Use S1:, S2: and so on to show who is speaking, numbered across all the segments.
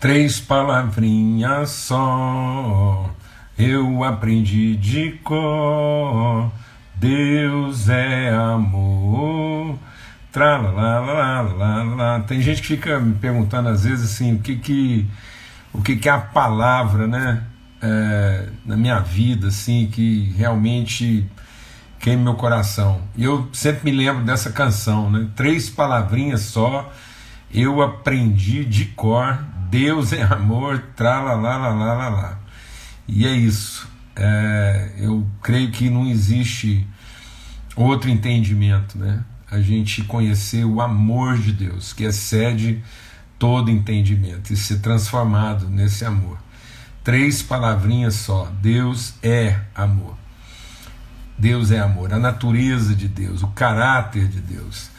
S1: Três palavrinhas só, eu aprendi de cor. Deus é amor. Tralalala. Tem gente que fica me perguntando às vezes assim, o que que, o que, que é a palavra, né? É, na minha vida, assim, que realmente queima meu coração. E eu sempre me lembro dessa canção, né? Três palavrinhas só, eu aprendi de cor Deus é amor, lá. E é isso. É, eu creio que não existe outro entendimento, né? A gente conhecer o amor de Deus, que excede todo entendimento, e ser transformado nesse amor. Três palavrinhas só: Deus é amor. Deus é amor, a natureza de Deus, o caráter de Deus.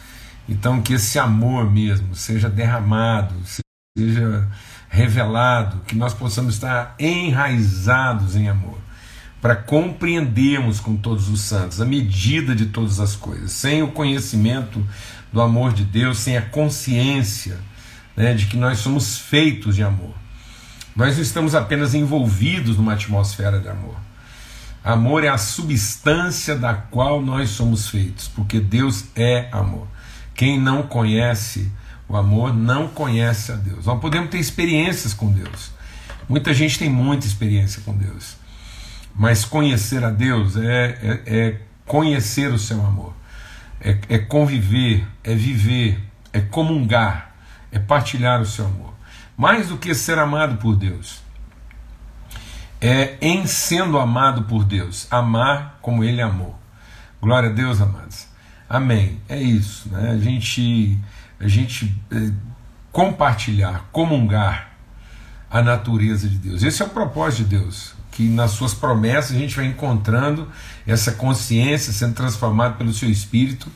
S1: Então, que esse amor mesmo seja derramado, seja revelado, que nós possamos estar enraizados em amor, para compreendermos com todos os santos a medida de todas as coisas, sem o conhecimento do amor de Deus, sem a consciência né, de que nós somos feitos de amor. Nós não estamos apenas envolvidos numa atmosfera de amor. Amor é a substância da qual nós somos feitos, porque Deus é amor. Quem não conhece o amor não conhece a Deus. Nós podemos ter experiências com Deus. Muita gente tem muita experiência com Deus. Mas conhecer a Deus é, é, é conhecer o seu amor, é, é conviver, é viver, é comungar, é partilhar o seu amor. Mais do que ser amado por Deus, é em sendo amado por Deus, amar como Ele amou. Glória a Deus, amados. Amém. É isso. Né? A gente a gente é, compartilhar, comungar a natureza de Deus. Esse é o propósito de Deus, que nas suas promessas a gente vai encontrando essa consciência sendo transformada pelo seu espírito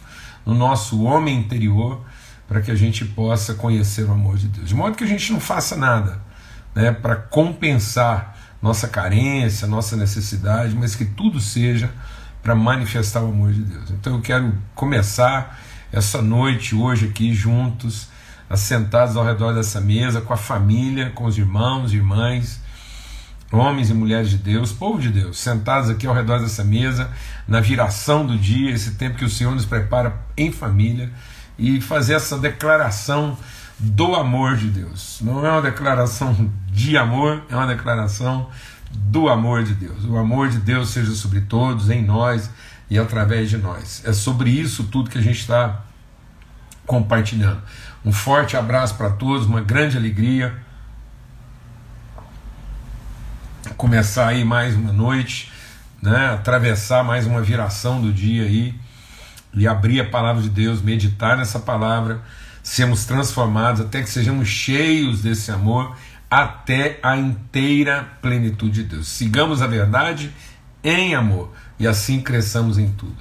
S1: no nosso homem interior, para que a gente possa conhecer o amor de Deus. De modo que a gente não faça nada né, para compensar nossa carência, nossa necessidade, mas que tudo seja para manifestar o amor de Deus. Então eu quero começar essa noite, hoje aqui juntos, assentados ao redor dessa mesa, com a família, com os irmãos irmãs, homens e mulheres de Deus, povo de Deus, sentados aqui ao redor dessa mesa, na viração do dia, esse tempo que o Senhor nos prepara em família, e fazer essa declaração do amor de Deus. Não é uma declaração de amor, é uma declaração do amor de Deus. O amor de Deus seja sobre todos, em nós e através de nós. É sobre isso tudo que a gente está compartilhando. Um forte abraço para todos, uma grande alegria. Começar aí mais uma noite, né? atravessar mais uma viração do dia aí e abrir a palavra de Deus, meditar nessa palavra, sermos transformados até que sejamos cheios desse amor até a inteira plenitude de Deus. Sigamos a verdade em amor e assim cresçamos em tudo.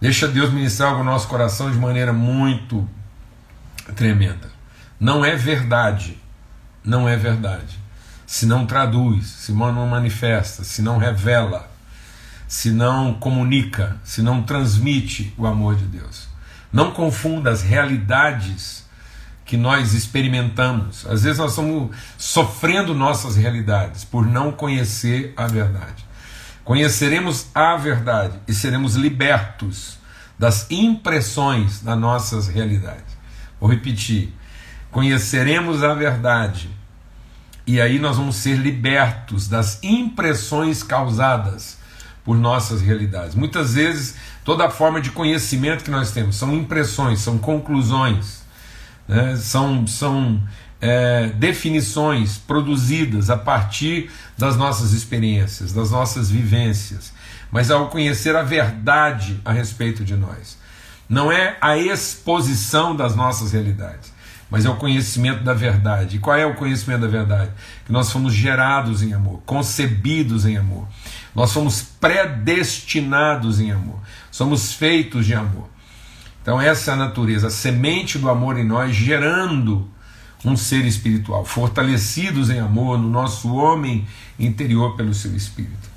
S1: Deixa Deus ministrar no nosso coração de maneira muito tremenda. Não é verdade, não é verdade. Se não traduz, se não manifesta, se não revela, se não comunica, se não transmite o amor de Deus. Não confunda as realidades que nós experimentamos. Às vezes nós estamos sofrendo nossas realidades por não conhecer a verdade. Conheceremos a verdade e seremos libertos das impressões das nossas realidades. Vou repetir: conheceremos a verdade e aí nós vamos ser libertos das impressões causadas por nossas realidades. Muitas vezes, toda forma de conhecimento que nós temos são impressões, são conclusões, né? são, são é, definições produzidas a partir das nossas experiências, das nossas vivências, mas ao conhecer a verdade a respeito de nós. Não é a exposição das nossas realidades, mas é o conhecimento da verdade. E qual é o conhecimento da verdade? Que nós fomos gerados em amor, concebidos em amor. Nós fomos predestinados em amor. Somos feitos de amor. Então, essa é a natureza, a semente do amor em nós, gerando um ser espiritual, fortalecidos em amor no nosso homem interior pelo seu espírito.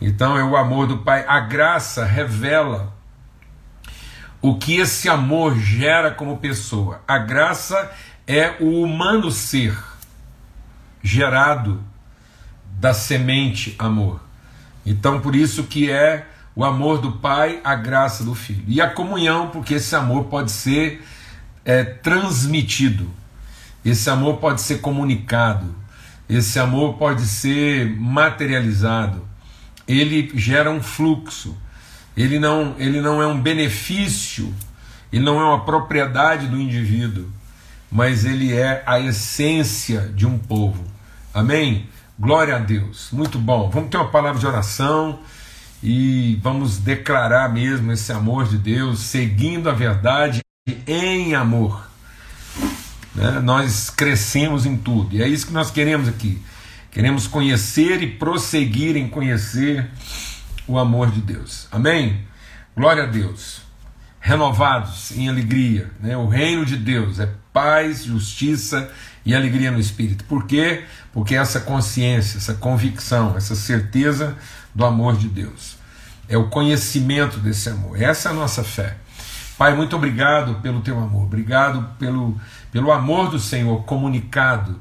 S1: Então é o amor do Pai, a graça revela o que esse amor gera como pessoa. A graça é o humano ser, gerado da semente amor. Então, por isso que é o amor do Pai, a graça do Filho. E a comunhão, porque esse amor pode ser é, transmitido, esse amor pode ser comunicado, esse amor pode ser materializado. Ele gera um fluxo, ele não, ele não é um benefício, ele não é uma propriedade do indivíduo, mas ele é a essência de um povo. Amém? Glória a Deus. Muito bom. Vamos ter uma palavra de oração e vamos declarar mesmo esse amor de Deus, seguindo a verdade em amor. Né? Nós crescemos em tudo e é isso que nós queremos aqui. Queremos conhecer e prosseguir em conhecer o amor de Deus. Amém? Glória a Deus. Renovados em alegria. Né? O reino de Deus é paz, justiça e alegria no espírito. Por quê? Porque essa consciência, essa convicção, essa certeza do amor de Deus. É o conhecimento desse amor. Essa é a nossa fé. Pai, muito obrigado pelo teu amor. Obrigado pelo, pelo amor do Senhor comunicado,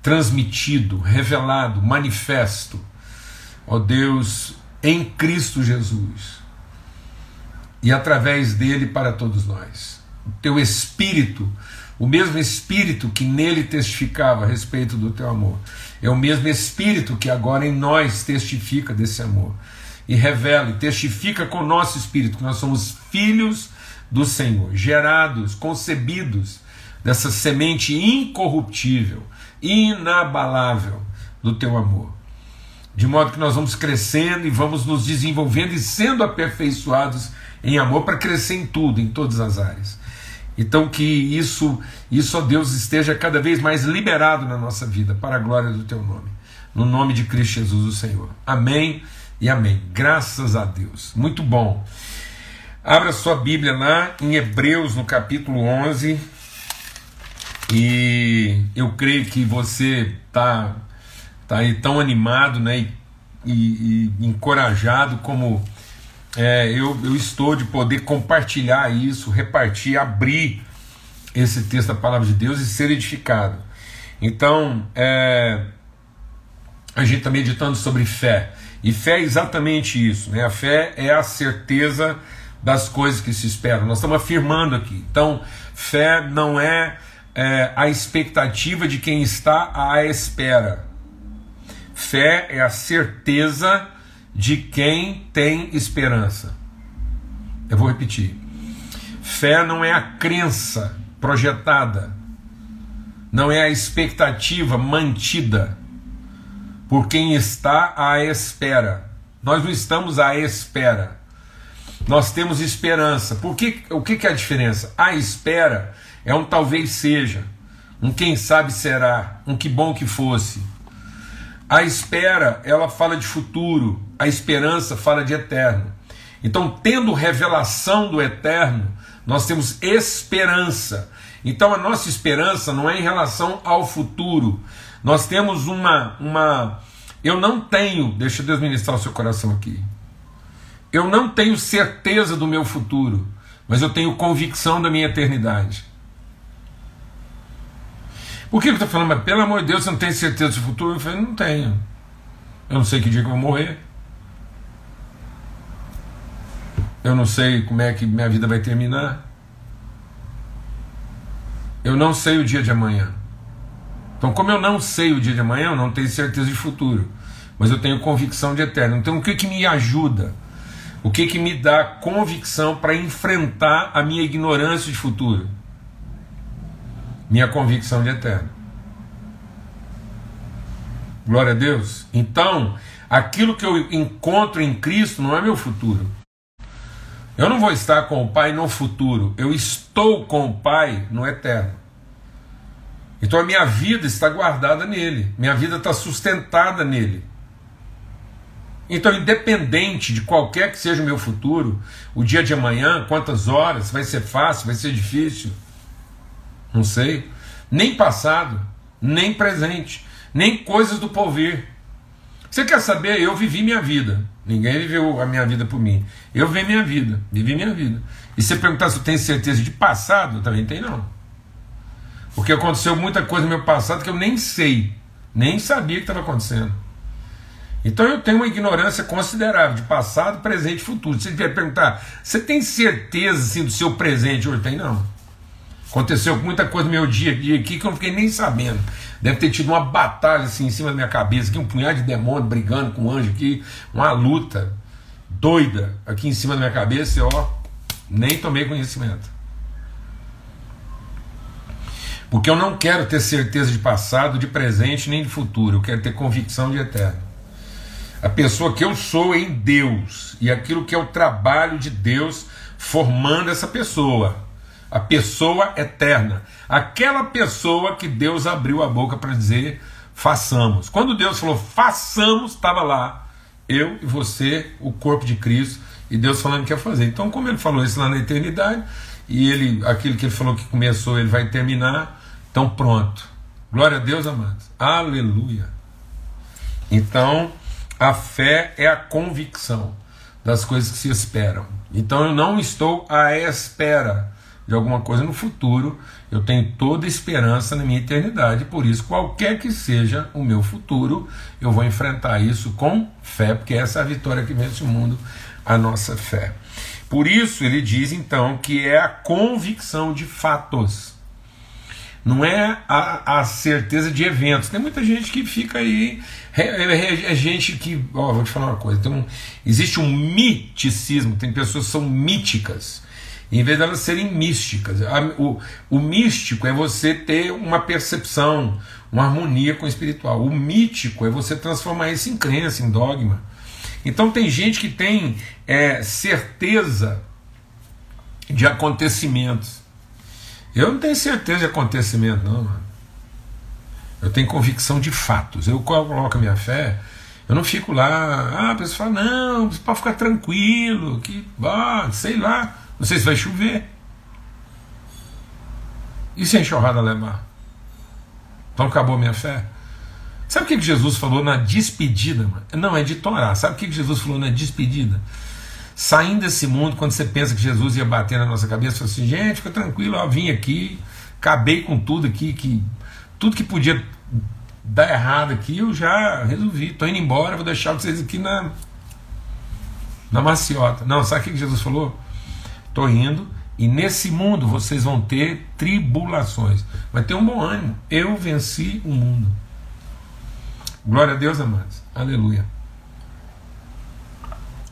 S1: transmitido, revelado, manifesto. Ó Deus, em Cristo Jesus. E através dele para todos nós. O teu espírito o mesmo Espírito que nele testificava a respeito do teu amor, é o mesmo Espírito que agora em nós testifica desse amor e revela e testifica com o nosso espírito que nós somos filhos do Senhor, gerados, concebidos dessa semente incorruptível, inabalável do teu amor. De modo que nós vamos crescendo e vamos nos desenvolvendo e sendo aperfeiçoados em amor para crescer em tudo, em todas as áreas. Então que isso, isso, ó Deus, esteja cada vez mais liberado na nossa vida, para a glória do teu nome. No nome de Cristo Jesus, o Senhor. Amém e amém. Graças a Deus. Muito bom. Abra sua Bíblia lá em Hebreus, no capítulo 11. E eu creio que você está tá aí tão animado né, e, e, e encorajado como é, eu, eu estou de poder compartilhar isso, repartir, abrir esse texto da palavra de Deus e ser edificado. Então, é, a gente está meditando sobre fé. E fé é exatamente isso, né? A fé é a certeza das coisas que se esperam. Nós estamos afirmando aqui. Então, fé não é, é a expectativa de quem está à espera. Fé é a certeza de quem tem esperança. Eu vou repetir. Fé não é a crença projetada, não é a expectativa mantida por quem está à espera. Nós não estamos à espera. Nós temos esperança. Por que, o que, que é a diferença? A espera é um talvez seja, um quem sabe será, um que bom que fosse. A espera, ela fala de futuro, a esperança fala de eterno. Então, tendo revelação do eterno, nós temos esperança. Então, a nossa esperança não é em relação ao futuro. Nós temos uma uma eu não tenho, deixa Deus ministrar o seu coração aqui. Eu não tenho certeza do meu futuro, mas eu tenho convicção da minha eternidade. Por que eu estou falando? Mas, pelo amor de Deus, você não tem certeza do futuro? Eu falei, não tenho. Eu não sei que dia que eu vou morrer. Eu não sei como é que minha vida vai terminar. Eu não sei o dia de amanhã. Então, como eu não sei o dia de amanhã, eu não tenho certeza de futuro. Mas eu tenho convicção de eterno. Então, o que, que me ajuda? O que, que me dá convicção para enfrentar a minha ignorância de futuro? Minha convicção de eterno. Glória a Deus. Então, aquilo que eu encontro em Cristo não é meu futuro. Eu não vou estar com o Pai no futuro, eu estou com o Pai no eterno. Então a minha vida está guardada nele, minha vida está sustentada nele. Então, independente de qualquer que seja o meu futuro, o dia de amanhã, quantas horas, vai ser fácil, vai ser difícil, não sei. Nem passado, nem presente, nem coisas do porvir. Você quer saber? Eu vivi minha vida. Ninguém viveu a minha vida por mim. Eu vivi minha vida. Vivi minha vida. E se você perguntar se eu tenho certeza de passado, também tem não. Porque aconteceu muita coisa no meu passado que eu nem sei. Nem sabia que estava acontecendo. Então eu tenho uma ignorância considerável de passado, presente e futuro. Se você perguntar, você tem certeza assim, do seu presente hoje? Tem não. Aconteceu muita coisa no meu dia aqui que eu não fiquei nem sabendo. Deve ter tido uma batalha assim em cima da minha cabeça, aqui, um punhado de demônio brigando com um anjo aqui, uma luta doida aqui em cima da minha cabeça e ó, nem tomei conhecimento. Porque eu não quero ter certeza de passado, de presente, nem de futuro. Eu quero ter convicção de eterno. A pessoa que eu sou em Deus e aquilo que é o trabalho de Deus formando essa pessoa a pessoa eterna, aquela pessoa que Deus abriu a boca para dizer façamos. Quando Deus falou façamos, estava lá eu e você, o corpo de Cristo, e Deus falando que ia fazer. Então, como ele falou isso lá na eternidade, e ele, aquilo que ele falou que começou, ele vai terminar, então pronto. Glória a Deus, amados. Aleluia. Então, a fé é a convicção das coisas que se esperam. Então eu não estou à espera de alguma coisa no futuro, eu tenho toda esperança na minha eternidade, por isso, qualquer que seja o meu futuro, eu vou enfrentar isso com fé, porque essa é a vitória que vence o mundo, a nossa fé. Por isso, ele diz então que é a convicção de fatos, não é a, a certeza de eventos. Tem muita gente que fica aí, é, gente que, ó, vou te falar uma coisa, um, existe um miticismo, tem pessoas que são míticas em vez delas serem místicas. O, o místico é você ter uma percepção, uma harmonia com o espiritual. O mítico é você transformar isso em crença, em dogma. Então tem gente que tem é, certeza de acontecimentos. Eu não tenho certeza de acontecimento, não, mano. Eu tenho convicção de fatos. Eu coloco a minha fé, eu não fico lá, ah, a pessoa fala, não, pode ficar tranquilo, que, ah, sei lá. Não sei se vai chover. E se a enxurrada levar? Então acabou a minha fé. Sabe o que Jesus falou na despedida? Mano? Não, é de Torá. Sabe o que Jesus falou na despedida? Saindo desse mundo, quando você pensa que Jesus ia bater na nossa cabeça, assim: gente, fica tranquilo, eu vim aqui, acabei com tudo aqui, que tudo que podia dar errado aqui, eu já resolvi. Estou indo embora, vou deixar vocês aqui na, na maciota. Não, sabe o que Jesus falou? Estou indo, e nesse mundo vocês vão ter tribulações. Mas tem um bom ânimo. Eu venci o mundo. Glória a Deus, amados. Aleluia.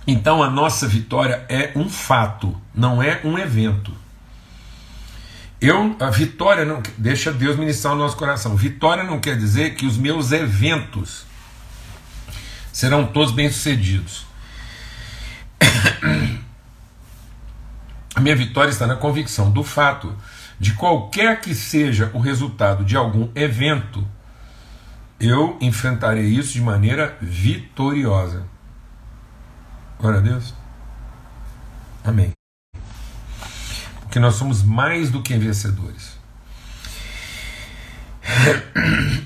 S1: Então a nossa vitória é um fato, não é um evento. Eu, a vitória não deixa Deus ministrar o nosso coração. Vitória não quer dizer que os meus eventos serão todos bem-sucedidos. A minha vitória está na convicção do fato de qualquer que seja o resultado de algum evento, eu enfrentarei isso de maneira vitoriosa. Glória a Deus. Amém. Porque nós somos mais do que vencedores.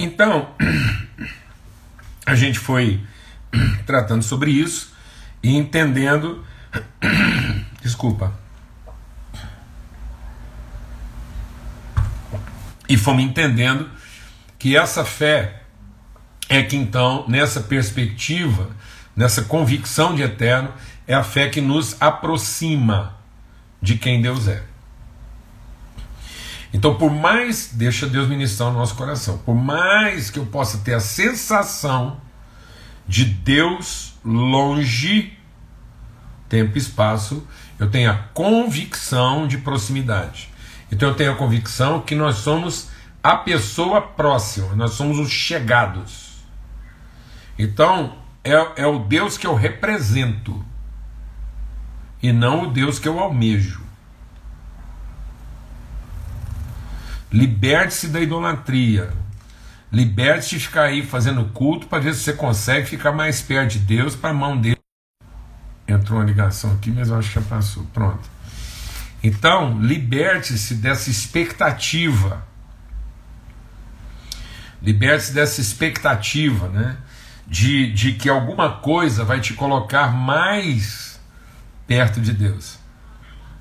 S1: Então, a gente foi tratando sobre isso e entendendo. Desculpa E fomos entendendo que essa fé é que então, nessa perspectiva, nessa convicção de eterno, é a fé que nos aproxima de quem Deus é. Então, por mais, deixa Deus ministrar o nosso coração, por mais que eu possa ter a sensação de Deus longe, tempo e espaço, eu tenho a convicção de proximidade. Então eu tenho a convicção que nós somos a pessoa próxima, nós somos os chegados. Então é, é o Deus que eu represento e não o Deus que eu almejo. Liberte-se da idolatria. Liberte-se de ficar aí fazendo culto para ver se você consegue ficar mais perto de Deus para a mão dele. Entrou uma ligação aqui, mas eu acho que já passou. Pronto. Então, liberte-se dessa expectativa. Liberte-se dessa expectativa, né? De, de que alguma coisa vai te colocar mais perto de Deus.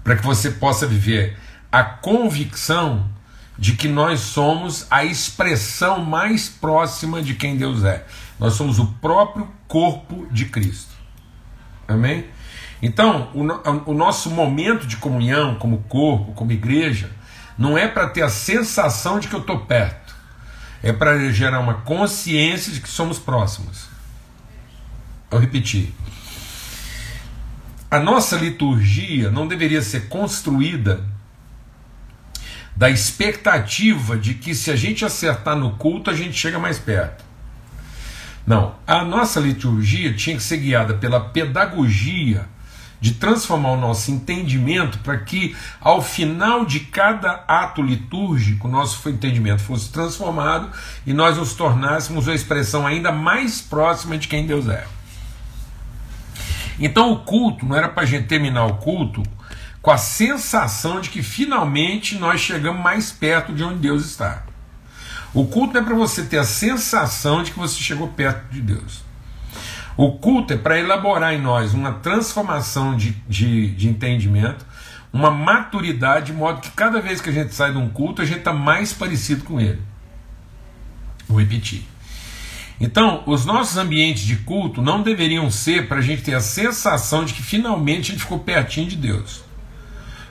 S1: Para que você possa viver a convicção de que nós somos a expressão mais próxima de quem Deus é. Nós somos o próprio corpo de Cristo. Amém? Então, o, o nosso momento de comunhão, como corpo, como igreja, não é para ter a sensação de que eu estou perto, é para gerar uma consciência de que somos próximos. Vou repetir. A nossa liturgia não deveria ser construída da expectativa de que se a gente acertar no culto, a gente chega mais perto. Não, a nossa liturgia tinha que ser guiada pela pedagogia de transformar o nosso entendimento para que ao final de cada ato litúrgico nosso entendimento fosse transformado e nós nos tornássemos uma expressão ainda mais próxima de quem Deus é. Então o culto não era para a gente terminar o culto com a sensação de que finalmente nós chegamos mais perto de onde Deus está. O culto é para você ter a sensação de que você chegou perto de Deus. O culto é para elaborar em nós uma transformação de, de, de, entendimento, uma maturidade, de modo que cada vez que a gente sai de um culto, a gente está mais parecido com ele. Vou repetir. Então, os nossos ambientes de culto não deveriam ser para a gente ter a sensação de que finalmente a gente ficou pertinho de Deus.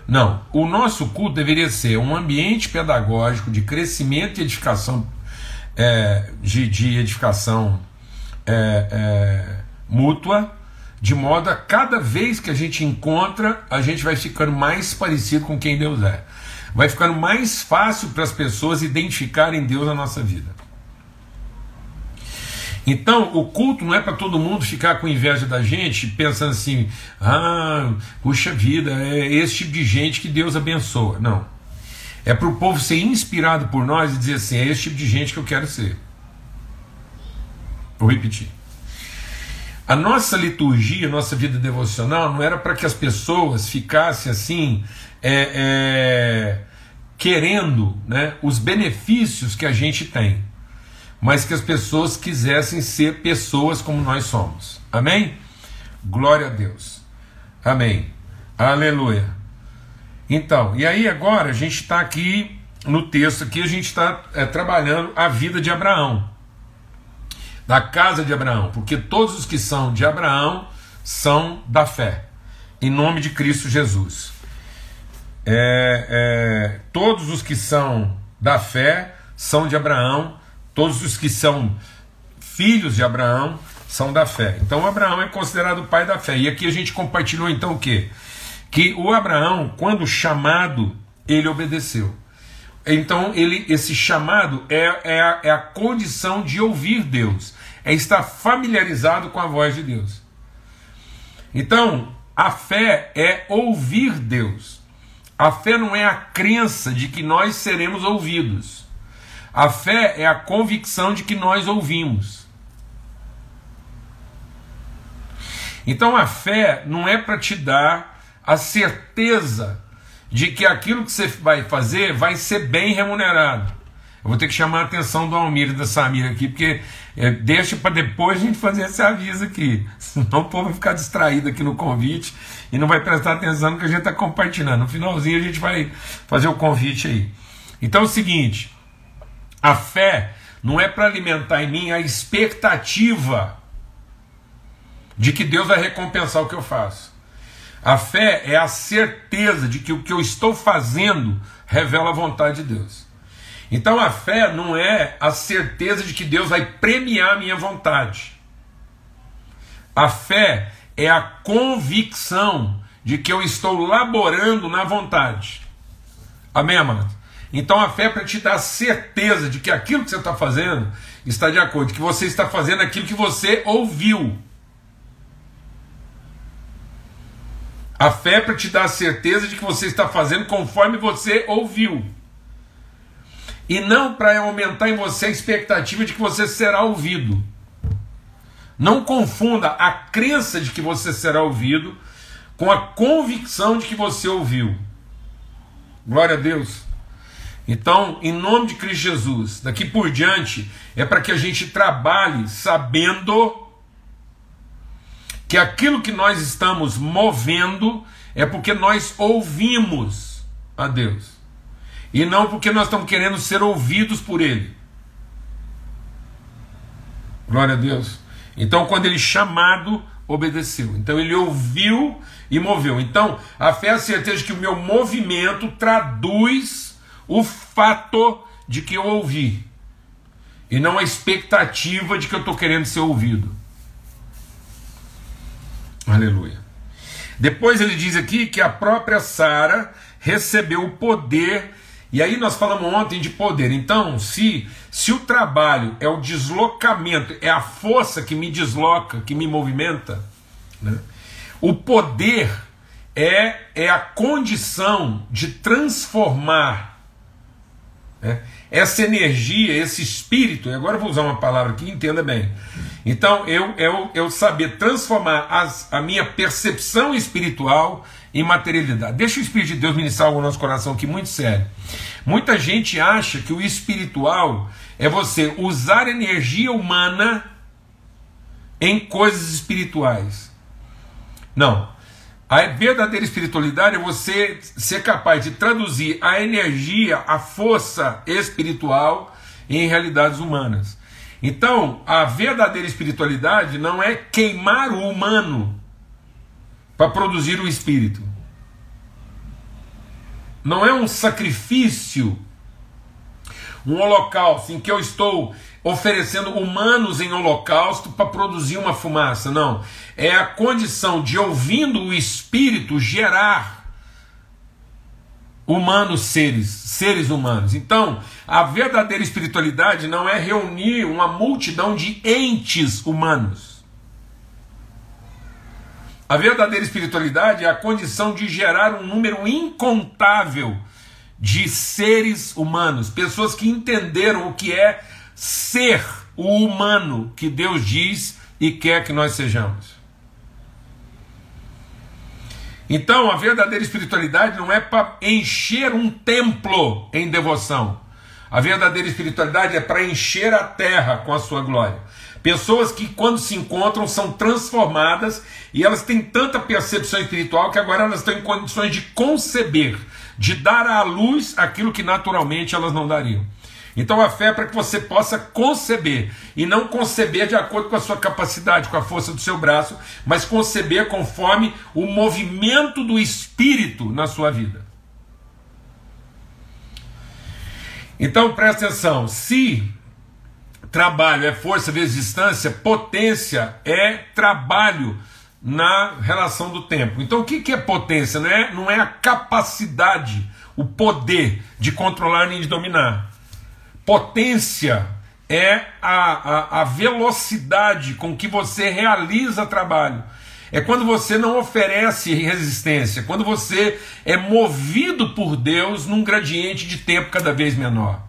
S1: Não, o nosso culto deveria ser um ambiente pedagógico de crescimento e edificação, é, de, de, edificação é, mútua, de modo a cada vez que a gente encontra, a gente vai ficando mais parecido com quem Deus é. Vai ficando mais fácil para as pessoas identificarem Deus na nossa vida. Então, o culto não é para todo mundo ficar com inveja da gente, pensando assim: ah, puxa vida, é esse tipo de gente que Deus abençoa. Não. É para o povo ser inspirado por nós e dizer assim: é esse tipo de gente que eu quero ser. Vou repetir. A nossa liturgia, a nossa vida devocional, não era para que as pessoas ficassem assim, é, é, querendo né, os benefícios que a gente tem mas que as pessoas quisessem ser pessoas como nós somos. Amém? Glória a Deus. Amém. Aleluia. Então, e aí agora a gente está aqui no texto aqui a gente está é, trabalhando a vida de Abraão, da casa de Abraão, porque todos os que são de Abraão são da fé, em nome de Cristo Jesus. É, é, todos os que são da fé são de Abraão Todos os que são filhos de Abraão são da fé. Então Abraão é considerado o pai da fé. E aqui a gente compartilhou então o quê? Que o Abraão, quando chamado, ele obedeceu. Então ele, esse chamado é, é, a, é a condição de ouvir Deus, é estar familiarizado com a voz de Deus. Então, a fé é ouvir Deus. A fé não é a crença de que nós seremos ouvidos. A fé é a convicção de que nós ouvimos. Então a fé não é para te dar a certeza de que aquilo que você vai fazer vai ser bem remunerado. Eu vou ter que chamar a atenção do Almir e da Samira aqui, porque é, deixa para depois a gente fazer esse aviso aqui. Senão o povo vai ficar distraído aqui no convite e não vai prestar atenção no que a gente está compartilhando. No finalzinho a gente vai fazer o convite aí. Então é o seguinte: a fé não é para alimentar em mim a expectativa de que Deus vai recompensar o que eu faço. A fé é a certeza de que o que eu estou fazendo revela a vontade de Deus. Então a fé não é a certeza de que Deus vai premiar a minha vontade. A fé é a convicção de que eu estou laborando na vontade. Amém, amado? Então a fé é para te dar certeza de que aquilo que você está fazendo está de acordo, que você está fazendo aquilo que você ouviu. A fé é para te dar a certeza de que você está fazendo conforme você ouviu. E não para aumentar em você a expectativa de que você será ouvido. Não confunda a crença de que você será ouvido com a convicção de que você ouviu. Glória a Deus. Então, em nome de Cristo Jesus, daqui por diante, é para que a gente trabalhe sabendo que aquilo que nós estamos movendo é porque nós ouvimos a Deus. e não porque nós estamos querendo ser ouvidos por Ele. Glória a Deus. Então, quando ele chamado, obedeceu. Então, ele ouviu e moveu. Então, a fé é a certeza que o meu movimento traduz o fato de que eu ouvi, e não a expectativa de que eu estou querendo ser ouvido. Aleluia. Depois ele diz aqui que a própria Sara recebeu o poder, e aí nós falamos ontem de poder. Então, se se o trabalho é o deslocamento, é a força que me desloca, que me movimenta, né? o poder é, é a condição de transformar né? Essa energia, esse espírito. E agora eu vou usar uma palavra aqui, entenda bem. Então, eu, eu, eu saber transformar as, a minha percepção espiritual em materialidade. Deixa o Espírito de Deus ministrar no nosso coração aqui muito sério. Muita gente acha que o espiritual é você usar energia humana em coisas espirituais. Não. A verdadeira espiritualidade é você ser capaz de traduzir a energia, a força espiritual em realidades humanas. Então, a verdadeira espiritualidade não é queimar o humano para produzir o espírito. Não é um sacrifício um holocausto em que eu estou oferecendo humanos em holocausto para produzir uma fumaça. Não. É a condição de, ouvindo o Espírito, gerar humanos seres, seres humanos. Então, a verdadeira espiritualidade não é reunir uma multidão de entes humanos. A verdadeira espiritualidade é a condição de gerar um número incontável de seres humanos, pessoas que entenderam o que é ser o humano que Deus diz e quer que nós sejamos. Então, a verdadeira espiritualidade não é para encher um templo em devoção. A verdadeira espiritualidade é para encher a terra com a sua glória. Pessoas que, quando se encontram, são transformadas e elas têm tanta percepção espiritual que agora elas estão em condições de conceber de dar à luz aquilo que naturalmente elas não dariam. Então a fé é para que você possa conceber, e não conceber de acordo com a sua capacidade, com a força do seu braço, mas conceber conforme o movimento do Espírito na sua vida. Então presta atenção: se trabalho é força vezes distância, potência é trabalho na relação do tempo. Então, o que, é potência? Não é, não é a capacidade, o poder de controlar nem de dominar. Potência é a, a, a velocidade com que você realiza trabalho. É quando você não oferece resistência, quando você é movido por Deus num gradiente de tempo cada vez menor.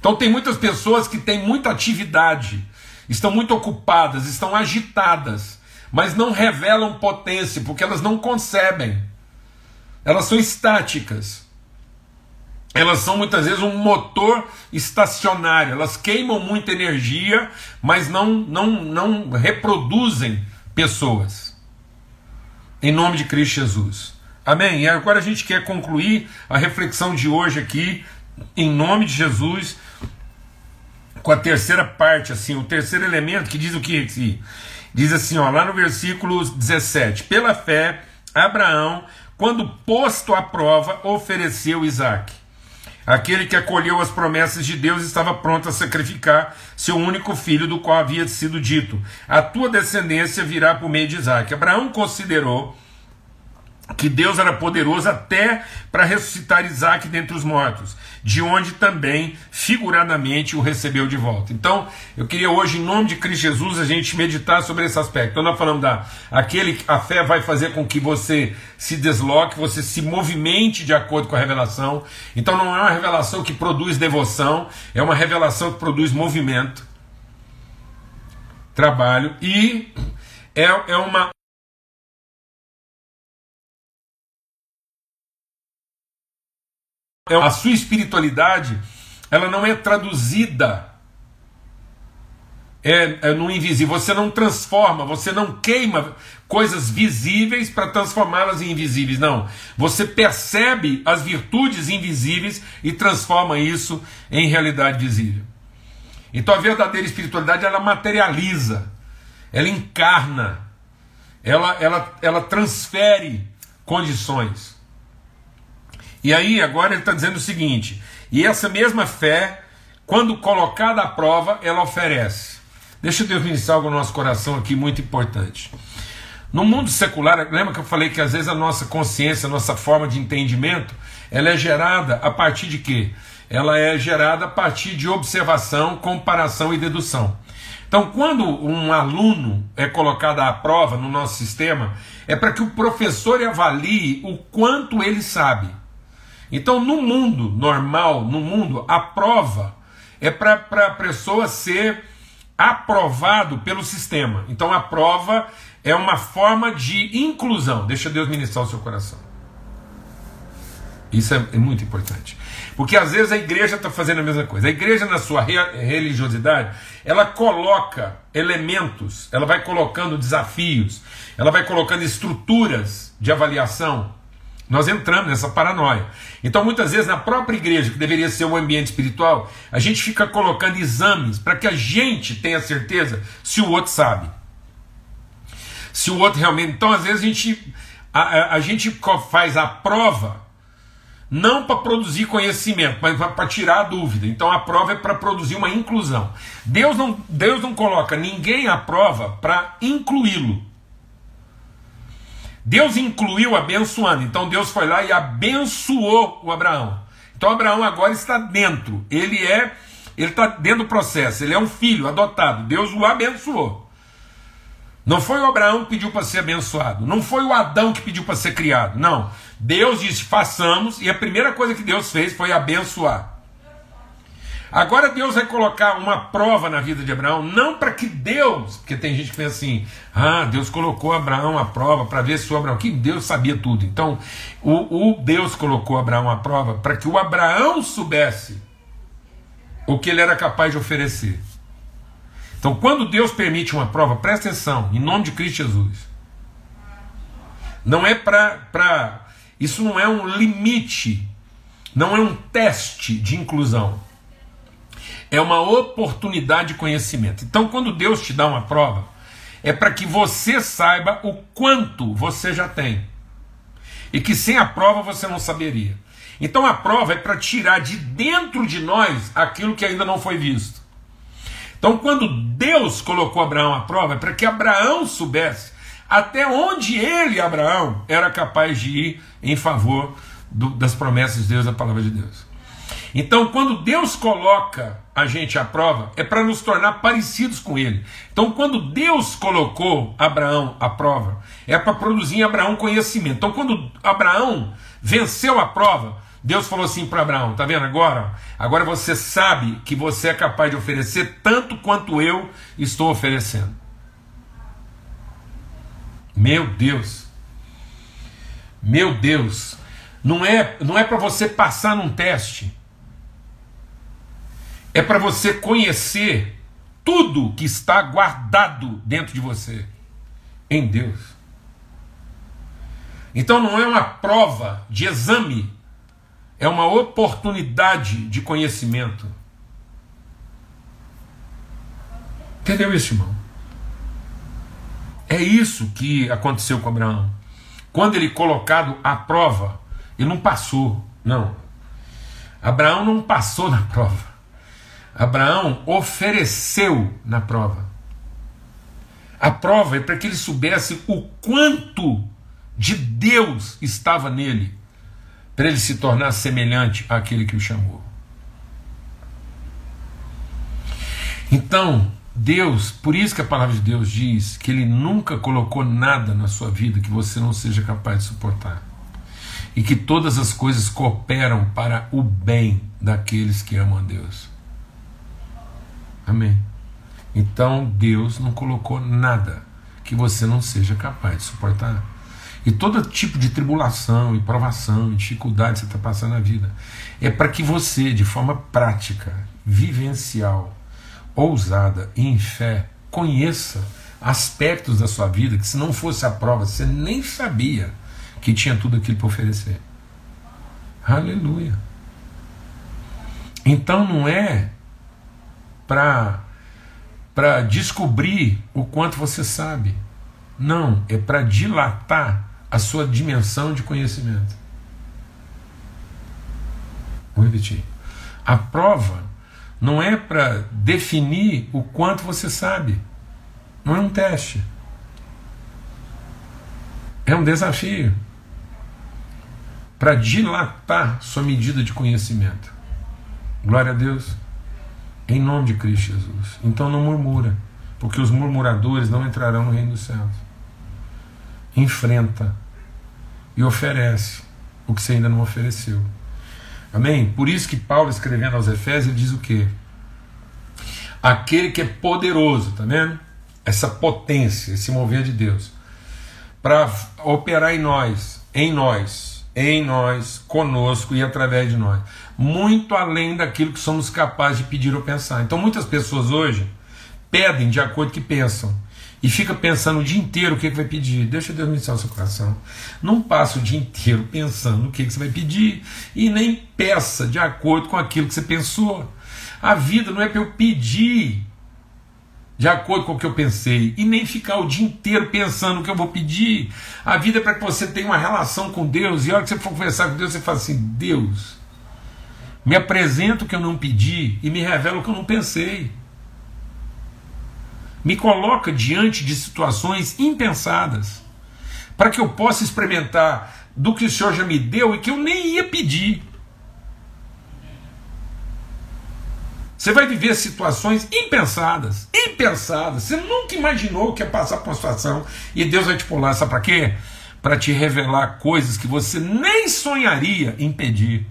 S1: Então, tem muitas pessoas que têm muita atividade, estão muito ocupadas, estão agitadas mas não revelam potência, porque elas não concebem. Elas são estáticas. Elas são muitas vezes um motor estacionário, elas queimam muita energia, mas não, não, não reproduzem pessoas. Em nome de Cristo Jesus. Amém? E agora a gente quer concluir a reflexão de hoje aqui, em nome de Jesus, com a terceira parte, assim, o terceiro elemento que diz o que? Diz assim, ó, lá no versículo 17: Pela fé, Abraão, quando posto à prova, ofereceu Isaac. Aquele que acolheu as promessas de Deus estava pronto a sacrificar seu único filho, do qual havia sido dito: A tua descendência virá por meio de Isaac. Abraão considerou que Deus era poderoso até para ressuscitar Isaac dentre os mortos, de onde também figuradamente o recebeu de volta. Então, eu queria hoje, em nome de Cristo Jesus, a gente meditar sobre esse aspecto. Então, nós falamos da aquele a fé vai fazer com que você se desloque, você se movimente de acordo com a revelação. Então, não é uma revelação que produz devoção, é uma revelação que produz movimento, trabalho e é, é uma a sua espiritualidade, ela não é traduzida é, é no invisível. Você não transforma, você não queima coisas visíveis para transformá-las em invisíveis. Não. Você percebe as virtudes invisíveis e transforma isso em realidade visível. Então a verdadeira espiritualidade ela materializa, ela encarna, ela, ela, ela transfere condições. E aí agora ele está dizendo o seguinte: e essa mesma fé, quando colocada à prova, ela oferece. Deixa Deus ministrar algo no nosso coração aqui muito importante. No mundo secular, lembra que eu falei que às vezes a nossa consciência, a nossa forma de entendimento, ela é gerada a partir de quê? Ela é gerada a partir de observação, comparação e dedução. Então, quando um aluno é colocado à prova no nosso sistema, é para que o professor avalie o quanto ele sabe. Então, no mundo normal, no mundo, a prova é para a pessoa ser aprovado pelo sistema. Então, a prova é uma forma de inclusão. Deixa Deus ministrar o seu coração. Isso é, é muito importante. Porque às vezes a igreja está fazendo a mesma coisa. A igreja, na sua religiosidade, ela coloca elementos, ela vai colocando desafios, ela vai colocando estruturas de avaliação nós entramos nessa paranoia. Então, muitas vezes, na própria igreja, que deveria ser um ambiente espiritual, a gente fica colocando exames para que a gente tenha certeza se o outro sabe. Se o outro realmente. Então, às vezes, a gente, a, a, a gente faz a prova não para produzir conhecimento, mas para tirar a dúvida. Então a prova é para produzir uma inclusão. Deus não, Deus não coloca ninguém à prova para incluí-lo. Deus incluiu abençoando. Então Deus foi lá e abençoou o Abraão. Então Abraão agora está dentro. Ele é, ele está dentro do processo. Ele é um filho adotado. Deus o abençoou. Não foi o Abraão que pediu para ser abençoado. Não foi o Adão que pediu para ser criado. Não. Deus disse: façamos. E a primeira coisa que Deus fez foi abençoar. Agora Deus vai colocar uma prova na vida de Abraão, não para que Deus, porque tem gente que pensa assim, ah, Deus colocou Abraão à prova para ver se o Abraão, que Deus sabia tudo. Então, o, o Deus colocou Abraão à prova para que o Abraão soubesse o que ele era capaz de oferecer. Então, quando Deus permite uma prova, presta atenção, em nome de Cristo Jesus. Não é para. Isso não é um limite, não é um teste de inclusão é uma oportunidade de conhecimento. Então, quando Deus te dá uma prova, é para que você saiba o quanto você já tem. E que sem a prova você não saberia. Então a prova é para tirar de dentro de nós aquilo que ainda não foi visto. Então, quando Deus colocou Abraão à prova, é para que Abraão soubesse até onde ele, Abraão, era capaz de ir em favor do, das promessas de Deus, da palavra de Deus. Então, quando Deus coloca a gente à prova, é para nos tornar parecidos com Ele. Então, quando Deus colocou Abraão à prova, é para produzir em Abraão conhecimento. Então, quando Abraão venceu a prova, Deus falou assim para Abraão: tá vendo agora? Agora você sabe que você é capaz de oferecer tanto quanto eu estou oferecendo. Meu Deus. Meu Deus. Não é, não é para você passar num teste é para você conhecer tudo que está guardado dentro de você em Deus. Então não é uma prova de exame, é uma oportunidade de conhecimento. Entendeu isso, irmão? É isso que aconteceu com Abraão. Quando ele colocado à prova, ele não passou. Não. Abraão não passou na prova. Abraão ofereceu na prova. A prova é para que ele soubesse o quanto de Deus estava nele, para ele se tornar semelhante àquele que o chamou. Então, Deus, por isso que a palavra de Deus diz que Ele nunca colocou nada na sua vida que você não seja capaz de suportar. E que todas as coisas cooperam para o bem daqueles que amam a Deus. Amém. Então Deus não colocou nada que você não seja capaz de suportar. E todo tipo de tribulação, e provação, e dificuldade que você está passando na vida é para que você, de forma prática, vivencial, ousada e em fé, conheça aspectos da sua vida que, se não fosse a prova, você nem sabia que tinha tudo aquilo para oferecer. Aleluia. Então não é para para descobrir o quanto você sabe. Não, é para dilatar a sua dimensão de conhecimento. Vou repetir. A prova não é para definir o quanto você sabe. Não é um teste. É um desafio para dilatar sua medida de conhecimento. Glória a Deus. Em nome de Cristo Jesus. Então não murmura, porque os murmuradores não entrarão no reino dos céus. Enfrenta e oferece o que você ainda não ofereceu. Amém? Por isso que Paulo, escrevendo aos Efésios, diz o quê? Aquele que é poderoso, tá vendo? Essa potência, esse mover de Deus, para operar em nós, em nós, em nós, conosco e através de nós, muito além daquilo que somos capazes de pedir ou pensar. Então, muitas pessoas hoje pedem de acordo com que pensam e fica pensando o dia inteiro o que, que vai pedir. Deixa Deus ministrar o seu coração. Não passa o dia inteiro pensando o que, que você vai pedir e nem peça de acordo com aquilo que você pensou. A vida não é para eu pedir de acordo com o que eu pensei e nem ficar o dia inteiro pensando o que eu vou pedir. A vida é para que você tenha uma relação com Deus e a hora que você for conversar com Deus, você fala assim: Deus, me apresenta o que eu não pedi e me revela o que eu não pensei me coloca diante de situações impensadas, para que eu possa experimentar do que o Senhor já me deu e que eu nem ia pedir. Você vai viver situações impensadas, impensadas. Você nunca imaginou que ia passar por uma situação e Deus vai te pular, sabe para quê? Para te revelar coisas que você nem sonharia em pedir.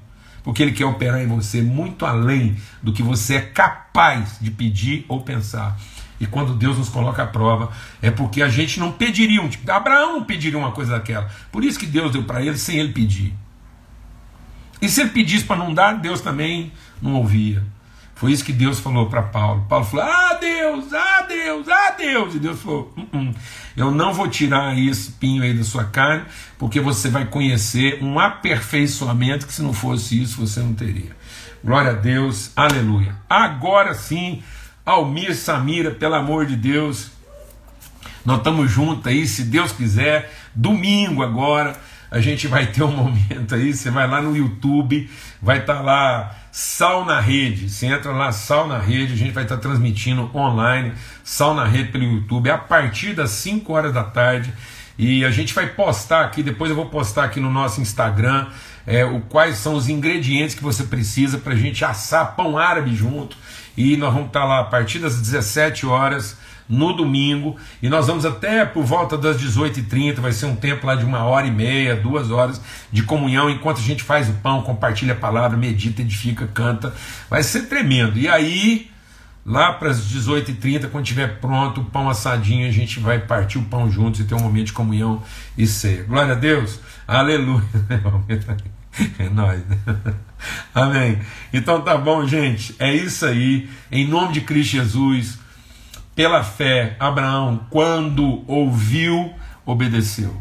S1: Porque Ele quer operar em você muito além do que você é capaz de pedir ou pensar. E quando Deus nos coloca à prova, é porque a gente não pediria um tipo. Abraão pediria uma coisa daquela. Por isso que Deus deu para ele sem ele pedir. E se ele pedisse para não dar, Deus também não ouvia. Foi isso que Deus falou para Paulo. Paulo falou: Ah, Deus, ah, Deus, ah, Deus. E Deus falou: uh -uh, Eu não vou tirar esse pinho aí da sua carne, porque você vai conhecer um aperfeiçoamento que se não fosse isso você não teria. Glória a Deus, aleluia. Agora sim Almir Samira, pelo amor de Deus, nós estamos juntos aí, se Deus quiser, domingo agora, a gente vai ter um momento aí, você vai lá no YouTube, vai estar tá lá Sal na Rede, você entra lá, Sal na Rede, a gente vai estar transmitindo online, Sal na Rede pelo YouTube, a partir das 5 horas da tarde, e a gente vai postar aqui, depois eu vou postar aqui no nosso Instagram, é, o, quais são os ingredientes que você precisa para a gente assar pão árabe junto, e nós vamos estar lá a partir das 17 horas no domingo e nós vamos até por volta das 18h30, vai ser um tempo lá de uma hora e meia, duas horas de comunhão enquanto a gente faz o pão, compartilha a palavra, medita, edifica, canta, vai ser tremendo. E aí, lá para as 18h30, quando estiver pronto, o pão assadinho, a gente vai partir o pão juntos e ter um momento de comunhão e ceia. Glória a Deus, aleluia. É nóis. Né? Amém. Então tá bom, gente. É isso aí. Em nome de Cristo Jesus, pela fé, Abraão, quando ouviu, obedeceu.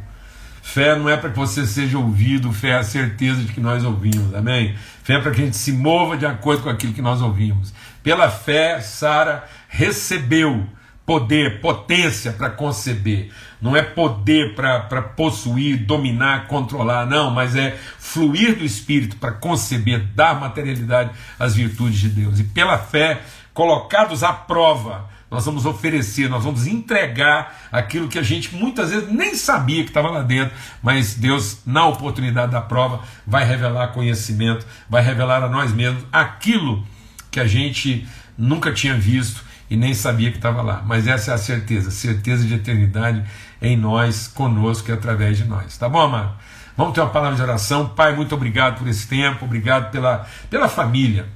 S1: Fé não é para que você seja ouvido, fé é a certeza de que nós ouvimos, amém? Fé é para que a gente se mova de acordo com aquilo que nós ouvimos. Pela fé, Sara recebeu poder, potência para conceber. Não é poder para possuir, dominar, controlar, não, mas é fluir do Espírito para conceber, dar materialidade às virtudes de Deus. E pela fé, colocados à prova, nós vamos oferecer, nós vamos entregar aquilo que a gente muitas vezes nem sabia que estava lá dentro, mas Deus, na oportunidade da prova, vai revelar conhecimento, vai revelar a nós mesmos aquilo que a gente nunca tinha visto e nem sabia que estava lá. Mas essa é a certeza, certeza de eternidade em nós, conosco e através de nós. Tá bom, amado? Vamos ter uma palavra de oração. Pai, muito obrigado por esse tempo, obrigado pela, pela família.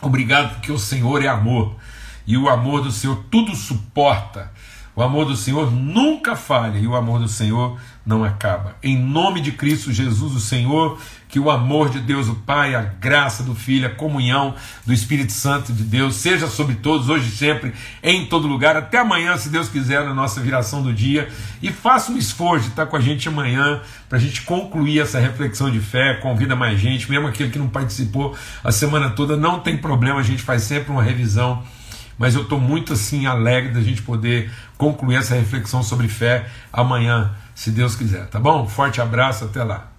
S1: Obrigado porque o Senhor é amor e o amor do Senhor tudo suporta. O amor do Senhor nunca falha e o amor do Senhor não acaba. Em nome de Cristo Jesus, o Senhor, que o amor de Deus, o Pai, a graça do Filho, a comunhão do Espírito Santo de Deus seja sobre todos, hoje e sempre, em todo lugar. Até amanhã, se Deus quiser, na nossa viração do dia. E faça um esforço de estar com a gente amanhã, para a gente concluir essa reflexão de fé. Convida mais gente, mesmo aquele que não participou a semana toda, não tem problema, a gente faz sempre uma revisão mas eu estou muito assim alegre da gente poder concluir essa reflexão sobre fé amanhã, se Deus quiser, tá bom? Forte abraço, até lá.